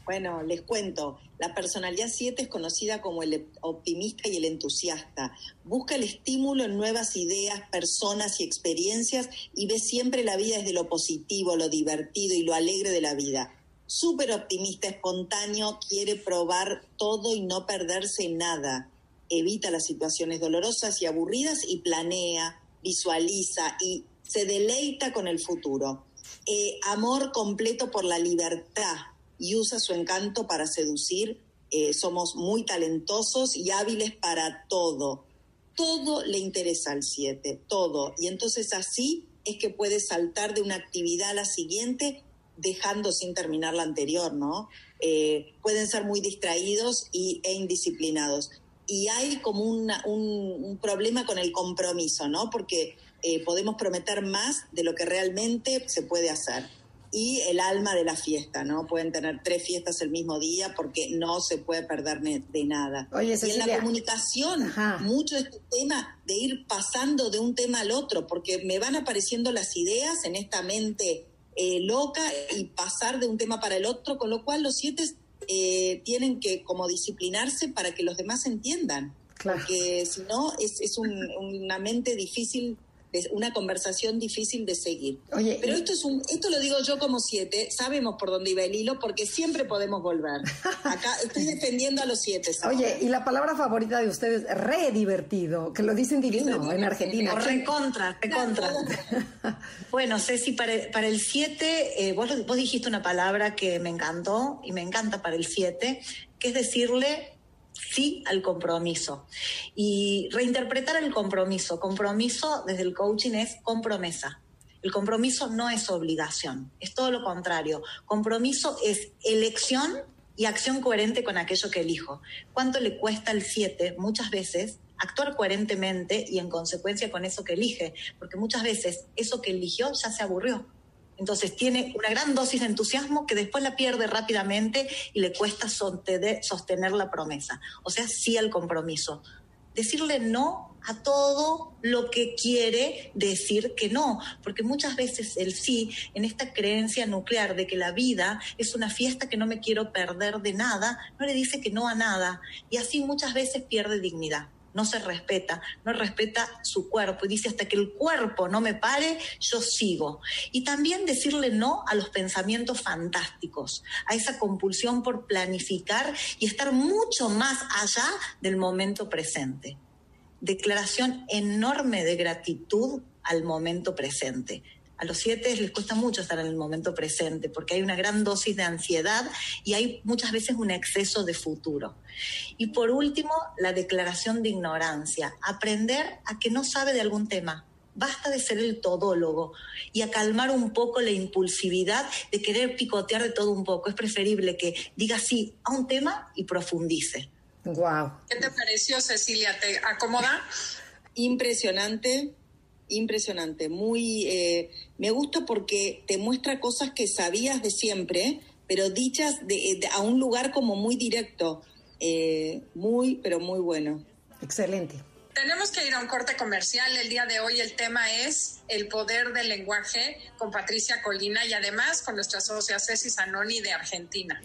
E: Bueno, les cuento. La personalidad 7 es conocida como el optimista y el entusiasta. Busca el estímulo en nuevas ideas, personas y experiencias y ve siempre la vida desde lo positivo, lo divertido y lo alegre de la vida súper optimista, espontáneo, quiere probar todo y no perderse nada. Evita las situaciones dolorosas y aburridas y planea, visualiza y se deleita con el futuro. Eh, amor completo por la libertad y usa su encanto para seducir. Eh, somos muy talentosos y hábiles para todo. Todo le interesa al 7, todo. Y entonces así es que puede saltar de una actividad a la siguiente dejando sin terminar la anterior, ¿no? Eh, pueden ser muy distraídos y, e indisciplinados. Y hay como un, problema con el compromiso, ¿no? Porque eh, podemos prometer más de lo que realmente se puede hacer. Y el alma de la fiesta, ¿no? Pueden tener tres fiestas el mismo día porque no se puede perder de nada.
C: Oye,
E: y en la comunicación, mucho de este tema de ir pasando de un tema al otro, porque me van apareciendo las ideas en esta mente eh, loca y pasar de un tema para el otro, con lo cual los siete eh, tienen que como disciplinarse para que los demás entiendan. Porque si no, es, es una mente difícil una conversación difícil de seguir. Pero esto es un, esto lo digo yo como siete, sabemos por dónde iba el hilo porque siempre podemos volver. Acá estoy defendiendo a los siete.
C: Oye, y la palabra favorita de ustedes, re divertido, que lo dicen divino en Argentina.
F: O recontra, recontra. bueno, Ceci, para, para el siete, eh, vos, vos dijiste una palabra que me encantó y me encanta para el siete, que es decirle sí al compromiso. Y reinterpretar el compromiso. Compromiso desde el coaching es compromesa. El compromiso no es obligación, es todo lo contrario. Compromiso es elección y acción coherente con aquello que elijo. ¿Cuánto le cuesta al 7 muchas veces actuar coherentemente y en consecuencia con eso que elige? Porque muchas veces eso que eligió ya se aburrió entonces tiene una gran dosis de entusiasmo que después la pierde rápidamente y le cuesta sostener la promesa. O sea, sí al compromiso. Decirle no a todo lo que quiere decir que no, porque muchas veces el sí, en esta creencia nuclear de que la vida es una fiesta que no me quiero perder de nada, no le dice que no a nada y así muchas veces pierde dignidad no se respeta, no respeta su cuerpo y dice hasta que el cuerpo no me pare, yo sigo. Y también decirle no a los pensamientos fantásticos, a esa compulsión por planificar y estar mucho más allá del momento presente. Declaración enorme de gratitud al momento presente. A los siete les cuesta mucho estar en el momento presente porque hay una gran dosis de ansiedad y hay muchas veces un exceso de futuro. Y por último, la declaración de ignorancia. Aprender a que no sabe de algún tema. Basta de ser el todólogo y a calmar un poco la impulsividad de querer picotear de todo un poco. Es preferible que diga sí a un tema y profundice.
C: Wow.
D: ¿Qué te pareció, Cecilia? ¿Te acomoda?
E: Impresionante impresionante, muy, eh, me gusta porque te muestra cosas que sabías de siempre, pero dichas de, a un lugar como muy directo, eh, muy, pero muy bueno.
C: Excelente.
D: Tenemos que ir a un corte comercial. El día de hoy el tema es el poder del lenguaje con Patricia Colina y además con nuestra socia Ceci Zanoni de Argentina.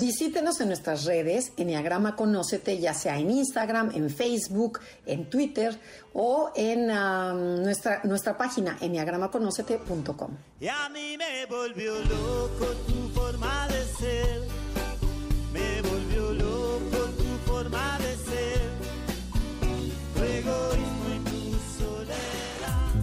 C: Visítenos en nuestras redes, Enneagrama Conócete, ya sea en Instagram, en Facebook, en Twitter o en nuestra, nuestra página enneagramaconócete.com.
B: Y a mí me volvió loco tu forma de ser,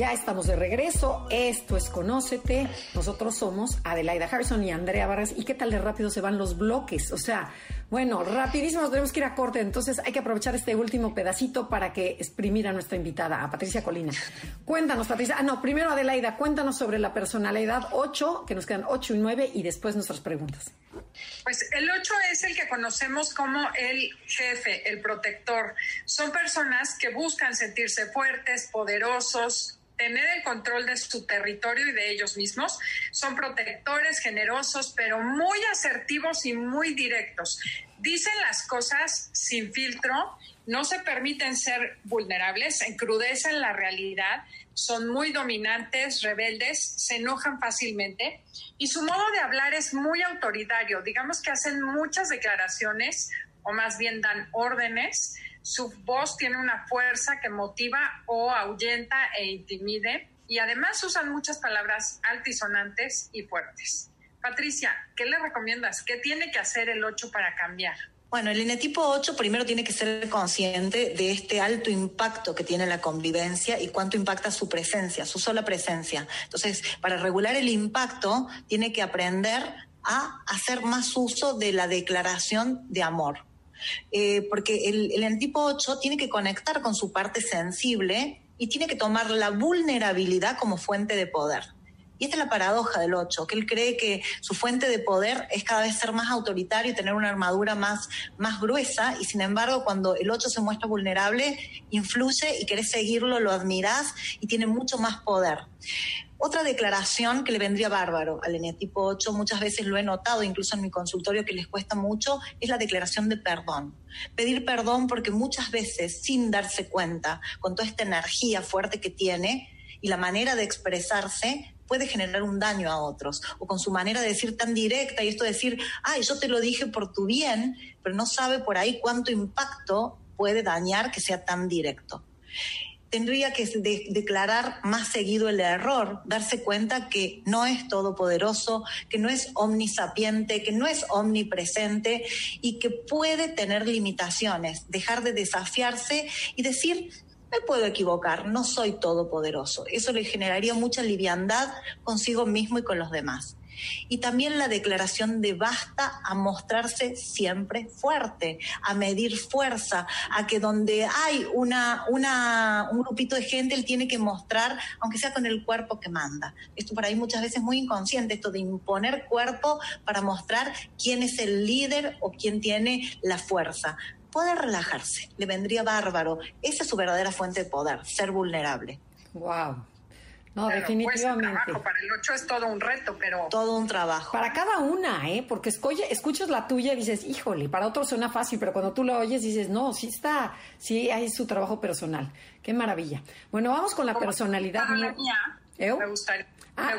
C: Ya estamos de regreso. Esto es Conócete. Nosotros somos Adelaida Harrison y Andrea Vargas. ¿Y qué tal de rápido se van los bloques? O sea, bueno, rapidísimo tenemos que ir a corte. Entonces hay que aprovechar este último pedacito para que exprimir a nuestra invitada, a Patricia Colina. Cuéntanos, Patricia. Ah, no, primero Adelaida, cuéntanos sobre la personalidad 8, que nos quedan 8 y 9, y después nuestras preguntas.
D: Pues el 8 es el que conocemos como el jefe, el protector. Son personas que buscan sentirse fuertes, poderosos, tener el control de su territorio y de ellos mismos. Son protectores, generosos, pero muy asertivos y muy directos. Dicen las cosas sin filtro, no se permiten ser vulnerables, encrudecen la realidad, son muy dominantes, rebeldes, se enojan fácilmente y su modo de hablar es muy autoritario. Digamos que hacen muchas declaraciones o más bien dan órdenes su voz tiene una fuerza que motiva o ahuyenta e intimide y además usan muchas palabras altisonantes y fuertes. Patricia, ¿qué le recomiendas? ¿Qué tiene que hacer el 8 para cambiar?
F: Bueno, el eneatipo 8 primero tiene que ser consciente de este alto impacto que tiene la convivencia y cuánto impacta su presencia, su sola presencia. Entonces, para regular el impacto, tiene que aprender a hacer más uso de la declaración de amor. Eh, porque el, el tipo 8 tiene que conectar con su parte sensible y tiene que tomar la vulnerabilidad como fuente de poder. Y esta es la paradoja del 8, que él cree que su fuente de poder es cada vez ser más autoritario y tener una armadura más, más gruesa, y sin embargo cuando el 8 se muestra vulnerable, influye y querés seguirlo, lo admirás y tiene mucho más poder. Otra declaración que le vendría bárbaro al eneatipo 8, muchas veces lo he notado, incluso en mi consultorio, que les cuesta mucho, es la declaración de perdón. Pedir perdón porque muchas veces, sin darse cuenta, con toda esta energía fuerte que tiene y la manera de expresarse, puede generar un daño a otros, o con su manera de decir tan directa y esto de decir, ay, yo te lo dije por tu bien, pero no sabe por ahí cuánto impacto puede dañar que sea tan directo tendría que declarar más seguido el error, darse cuenta que no es todopoderoso, que no es omnisapiente, que no es omnipresente y que puede tener limitaciones, dejar de desafiarse y decir, me puedo equivocar, no soy todopoderoso. Eso le generaría mucha liviandad consigo mismo y con los demás y también la declaración de basta a mostrarse siempre fuerte, a medir fuerza, a que donde hay una, un grupito de gente, él tiene que mostrar, aunque sea con el cuerpo que manda. Esto por ahí muchas veces es muy inconsciente, esto de imponer cuerpo para mostrar quién es el líder o quién tiene la fuerza puede relajarse, le vendría bárbaro. Esa es su verdadera fuente de poder, ser vulnerable.
C: Wow. No, definitivamente.
D: para el 8 es todo un reto, pero...
F: Todo un trabajo.
C: Para cada una, ¿eh? Porque escuchas la tuya y dices, híjole, para otro suena fácil, pero cuando tú la oyes dices, no, sí está, sí hay su trabajo personal. Qué maravilla. Bueno, vamos con la personalidad.
D: mía, me gustaría, me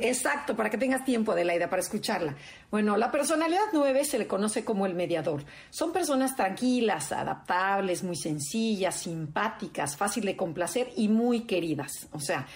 C: Exacto, para que tengas tiempo, Adelaida, para escucharla. Bueno, la personalidad 9 se le conoce como el mediador. Son personas tranquilas, adaptables, muy sencillas, simpáticas, fácil de complacer y muy queridas. O sea,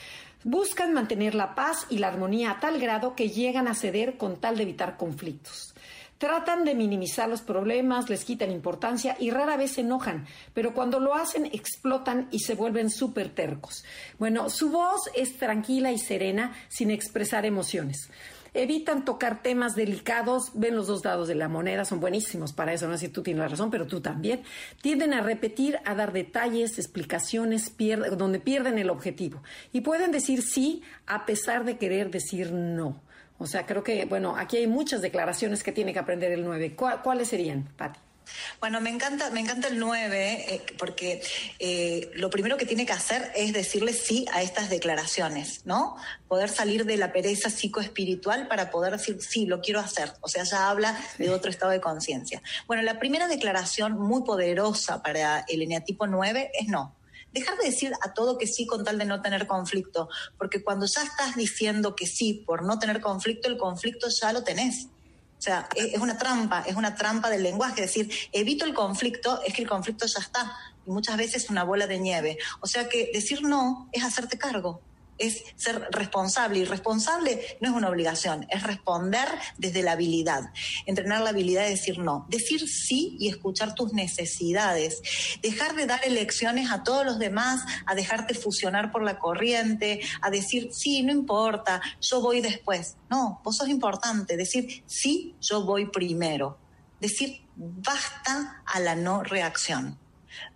C: buscan mantener la paz y la armonía a tal grado que llegan a ceder con tal de evitar conflictos. Tratan de minimizar los problemas, les quitan importancia y rara vez se enojan, pero cuando lo hacen explotan y se vuelven súper tercos. Bueno, su voz es tranquila y serena sin expresar emociones evitan tocar temas delicados, ven los dos lados de la moneda, son buenísimos para eso, no sé si tú tienes la razón, pero tú también. Tienden a repetir, a dar detalles, explicaciones, donde pierden el objetivo. Y pueden decir sí a pesar de querer decir no. O sea, creo que, bueno, aquí hay muchas declaraciones que tiene que aprender el 9. ¿Cuáles serían, Patti?
F: Bueno, me encanta, me encanta el 9 eh, porque eh, lo primero que tiene que hacer es decirle sí a estas declaraciones, ¿no? Poder salir de la pereza psicoespiritual para poder decir sí, lo quiero hacer. O sea, ya habla de otro estado de conciencia. Bueno, la primera declaración muy poderosa para el eneatipo 9 es no dejar de decir a todo que sí con tal de no tener conflicto, porque cuando ya estás diciendo que sí por no tener conflicto, el conflicto ya lo tenés. O sea, es, una trampa, es una trampa del lenguaje. Decir, evito el conflicto, es que el conflicto ya está. Y muchas veces es una bola de nieve. O sea que decir no es hacerte cargo es ser responsable. Y responsable no es una obligación, es responder desde la habilidad. Entrenar la habilidad de decir no. Decir sí y escuchar tus necesidades. Dejar de dar elecciones a todos los demás, a dejarte fusionar por la corriente, a decir sí, no importa, yo voy después. No, vos sos importante. Decir sí, yo voy primero. Decir basta a la no reacción.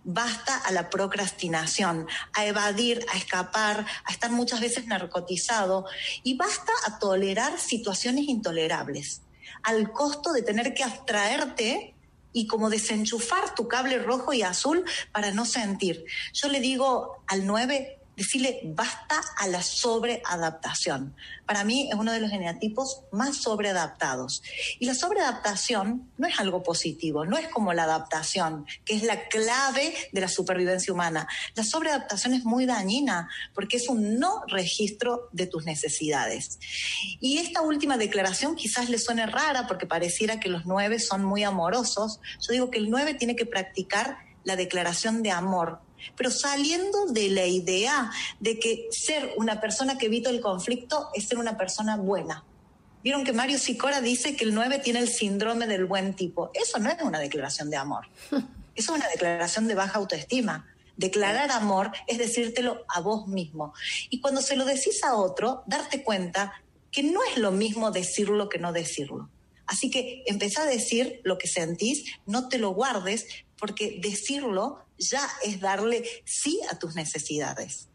F: Basta a la procrastinación, a evadir, a escapar, a estar muchas veces narcotizado y basta a tolerar situaciones intolerables, al costo de tener que abstraerte y como desenchufar tu cable rojo y azul para no sentir. Yo le digo al 9, decirle basta a la sobreadaptación. Para mí es uno de los geneatipos más sobreadaptados. Y la sobreadaptación no es algo positivo, no es como la adaptación, que es la clave de la supervivencia humana. La sobreadaptación es muy dañina porque es un no registro de tus necesidades. Y esta última declaración quizás le suene rara porque pareciera que los nueve son muy amorosos. Yo digo que el nueve tiene que practicar la declaración de amor pero saliendo de la idea de que ser una persona que evita el conflicto es ser una persona buena. Vieron que Mario Sicora dice que el 9 tiene el síndrome del buen tipo. Eso no es una declaración de amor. Eso es una declaración de baja autoestima. Declarar amor es decírtelo a vos mismo. Y cuando se lo decís a otro, darte cuenta que no es lo mismo decirlo que no decirlo. Así que empezá a decir lo que sentís, no te lo guardes, porque decirlo ya es darle sí a tus necesidades.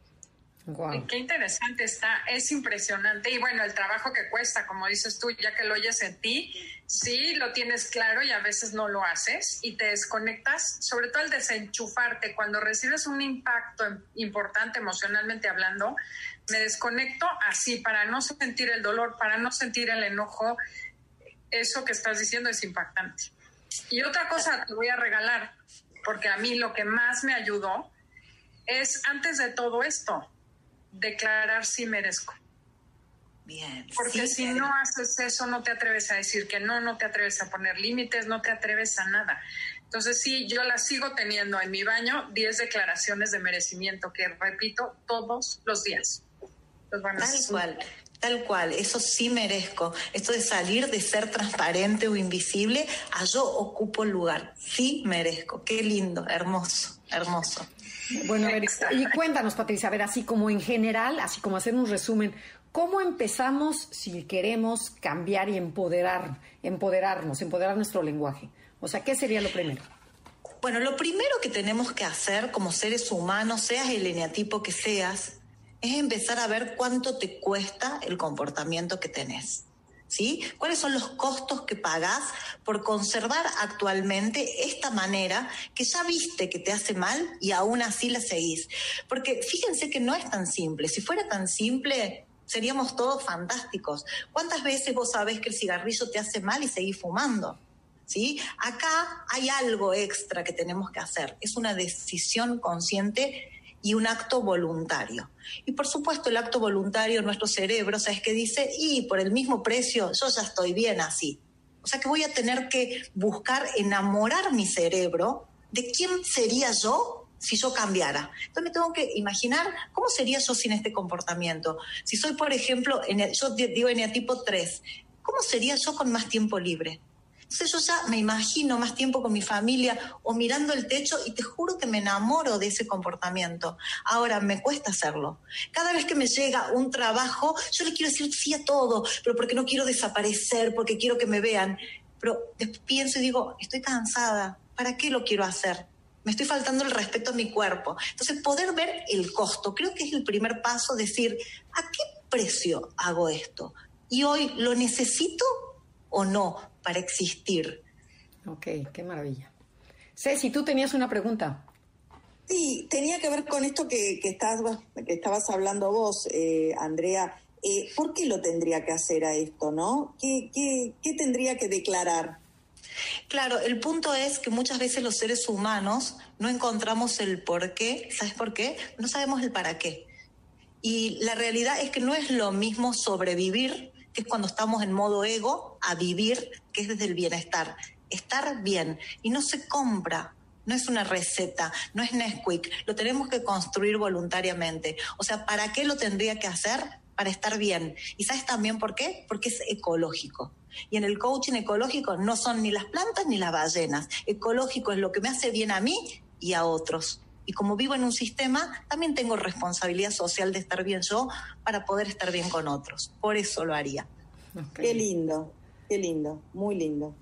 D: Qué interesante está, es impresionante. Y bueno, el trabajo que cuesta, como dices tú, ya que lo oyes en ti, sí lo tienes claro y a veces no lo haces y te desconectas, sobre todo el desenchufarte. Cuando recibes un impacto importante emocionalmente hablando, me desconecto así para no sentir el dolor, para no sentir el enojo. Eso que estás diciendo es impactante. Y otra cosa te voy a regalar porque a mí lo que más me ayudó es, antes de todo esto, declarar si merezco.
F: Bien.
D: Porque si no haces eso, no te atreves a decir que no, no te atreves a poner límites, no te atreves a nada. Entonces, sí, yo la sigo teniendo en mi baño, 10 declaraciones de merecimiento que repito todos los días.
F: Tal cual. Tal cual, eso sí merezco. Esto de salir de ser transparente o invisible, a yo ocupo el lugar. Sí merezco. Qué lindo, hermoso, hermoso.
C: Bueno, y cuéntanos, Patricia, a ver, así como en general, así como hacer un resumen, ¿cómo empezamos si queremos cambiar y empoderar, empoderarnos, empoderar nuestro lenguaje? O sea, ¿qué sería lo primero?
F: Bueno, lo primero que tenemos que hacer como seres humanos, seas el eneatipo que seas, es empezar a ver cuánto te cuesta el comportamiento que tenés. ¿Sí? ¿Cuáles son los costos que pagás por conservar actualmente esta manera que ya viste que te hace mal y aún así la seguís? Porque fíjense que no es tan simple. Si fuera tan simple, seríamos todos fantásticos. ¿Cuántas veces vos sabés que el cigarrillo te hace mal y seguís fumando? ¿Sí? Acá hay algo extra que tenemos que hacer. Es una decisión consciente y un acto voluntario. Y por supuesto el acto voluntario en nuestro cerebro, ¿sabes qué dice? Y por el mismo precio yo ya estoy bien así. O sea que voy a tener que buscar enamorar mi cerebro de quién sería yo si yo cambiara. Entonces me tengo que imaginar cómo sería yo sin este comportamiento. Si soy, por ejemplo, en yo digo tipo 3, ¿cómo sería yo con más tiempo libre? Entonces yo ya me imagino más tiempo con mi familia o mirando el techo y te juro que me enamoro de ese comportamiento. Ahora me cuesta hacerlo. Cada vez que me llega un trabajo, yo le quiero decir sí a todo, pero porque no quiero desaparecer, porque quiero que me vean. Pero después pienso y digo, estoy cansada, ¿para qué lo quiero hacer? Me estoy faltando el respeto a mi cuerpo. Entonces, poder ver el costo, creo que es el primer paso, decir, ¿a qué precio hago esto? Y hoy, ¿lo necesito o no para existir?
C: Ok, qué maravilla. Ceci, tú tenías una pregunta.
I: Sí, tenía que ver con esto que, que, estabas, que estabas hablando vos, eh, Andrea. Eh, ¿Por qué lo tendría que hacer a esto, no? ¿Qué, qué, qué tendría que declarar?
F: Claro, el punto es que muchas veces los seres humanos no encontramos el por qué. ¿Sabes por qué? No sabemos el para qué. Y la realidad es que no es lo mismo sobrevivir, que es cuando estamos en modo ego, a vivir, que es desde el bienestar. Estar bien. Y no se compra, no es una receta, no es Nesquik, lo tenemos que construir voluntariamente. O sea, ¿para qué lo tendría que hacer? Para estar bien. ¿Y sabes también por qué? Porque es ecológico. Y en el coaching ecológico no son ni las plantas ni las ballenas. Ecológico es lo que me hace bien a mí y a otros. Y como vivo en un sistema, también tengo responsabilidad social de estar bien yo para poder estar bien con otros. Por eso lo haría.
I: Okay. Qué lindo, qué lindo, muy lindo.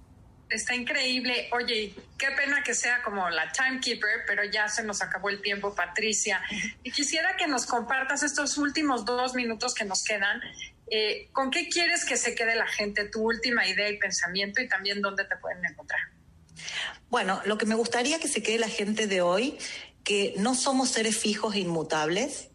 D: Está increíble. Oye, qué pena que sea como la timekeeper, pero ya se nos acabó el tiempo, Patricia. Y quisiera que nos compartas estos últimos dos minutos que nos quedan eh, ¿Con qué quieres que se quede la gente? Tu última idea y pensamiento y también dónde te pueden encontrar.
F: Bueno, lo que me gustaría que se quede la gente de hoy, que no somos seres fijos e inmutables,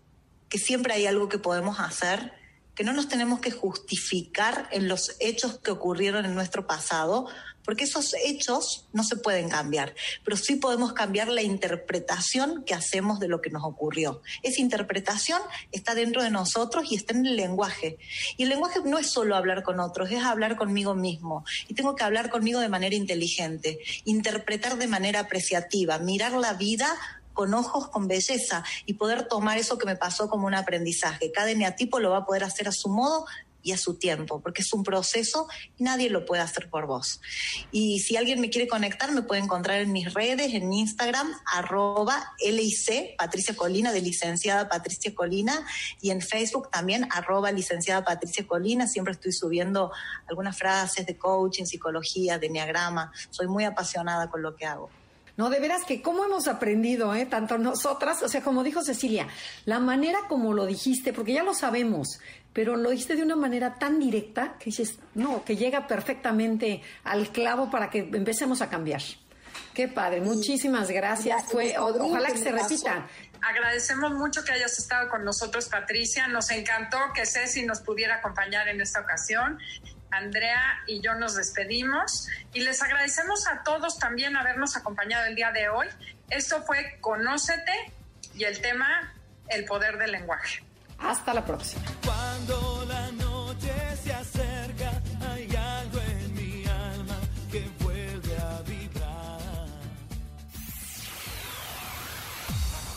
F: que siempre hay algo que podemos hacer, que no nos tenemos que justificar en los hechos que ocurrieron en nuestro pasado, porque esos hechos no se pueden cambiar, pero sí podemos cambiar la interpretación que hacemos de lo que nos ocurrió. Esa interpretación está dentro de nosotros y está en el lenguaje. Y el lenguaje no es solo hablar con otros, es hablar conmigo mismo. Y tengo que hablar conmigo de manera inteligente, interpretar de manera apreciativa, mirar la vida con ojos con belleza y poder tomar eso que me pasó como un aprendizaje. Cada eneatipo lo va a poder hacer a su modo y a su tiempo, porque es un proceso y nadie lo puede hacer por vos. Y si alguien me quiere conectar, me puede encontrar en mis redes, en Instagram, arroba LIC, Patricia Colina, de licenciada Patricia Colina, y en Facebook también, arroba licenciada Patricia Colina. Siempre estoy subiendo algunas frases de coaching, psicología, de enneagrama. Soy muy apasionada con lo que hago.
C: No, de veras que cómo hemos aprendido, ¿eh? tanto nosotras, o sea, como dijo Cecilia, la manera como lo dijiste, porque ya lo sabemos, pero lo dijiste de una manera tan directa que dices, no, que llega perfectamente al clavo para que empecemos a cambiar. Qué padre, muchísimas gracias. Fue, ojalá que se repita.
D: Agradecemos mucho que hayas estado con nosotros, Patricia. Nos encantó que Ceci nos pudiera acompañar en esta ocasión. Andrea y yo nos despedimos y les agradecemos a todos también habernos acompañado el día de hoy. Esto fue Conócete y el tema El poder del lenguaje.
C: Hasta la próxima.
B: Cuando la noche se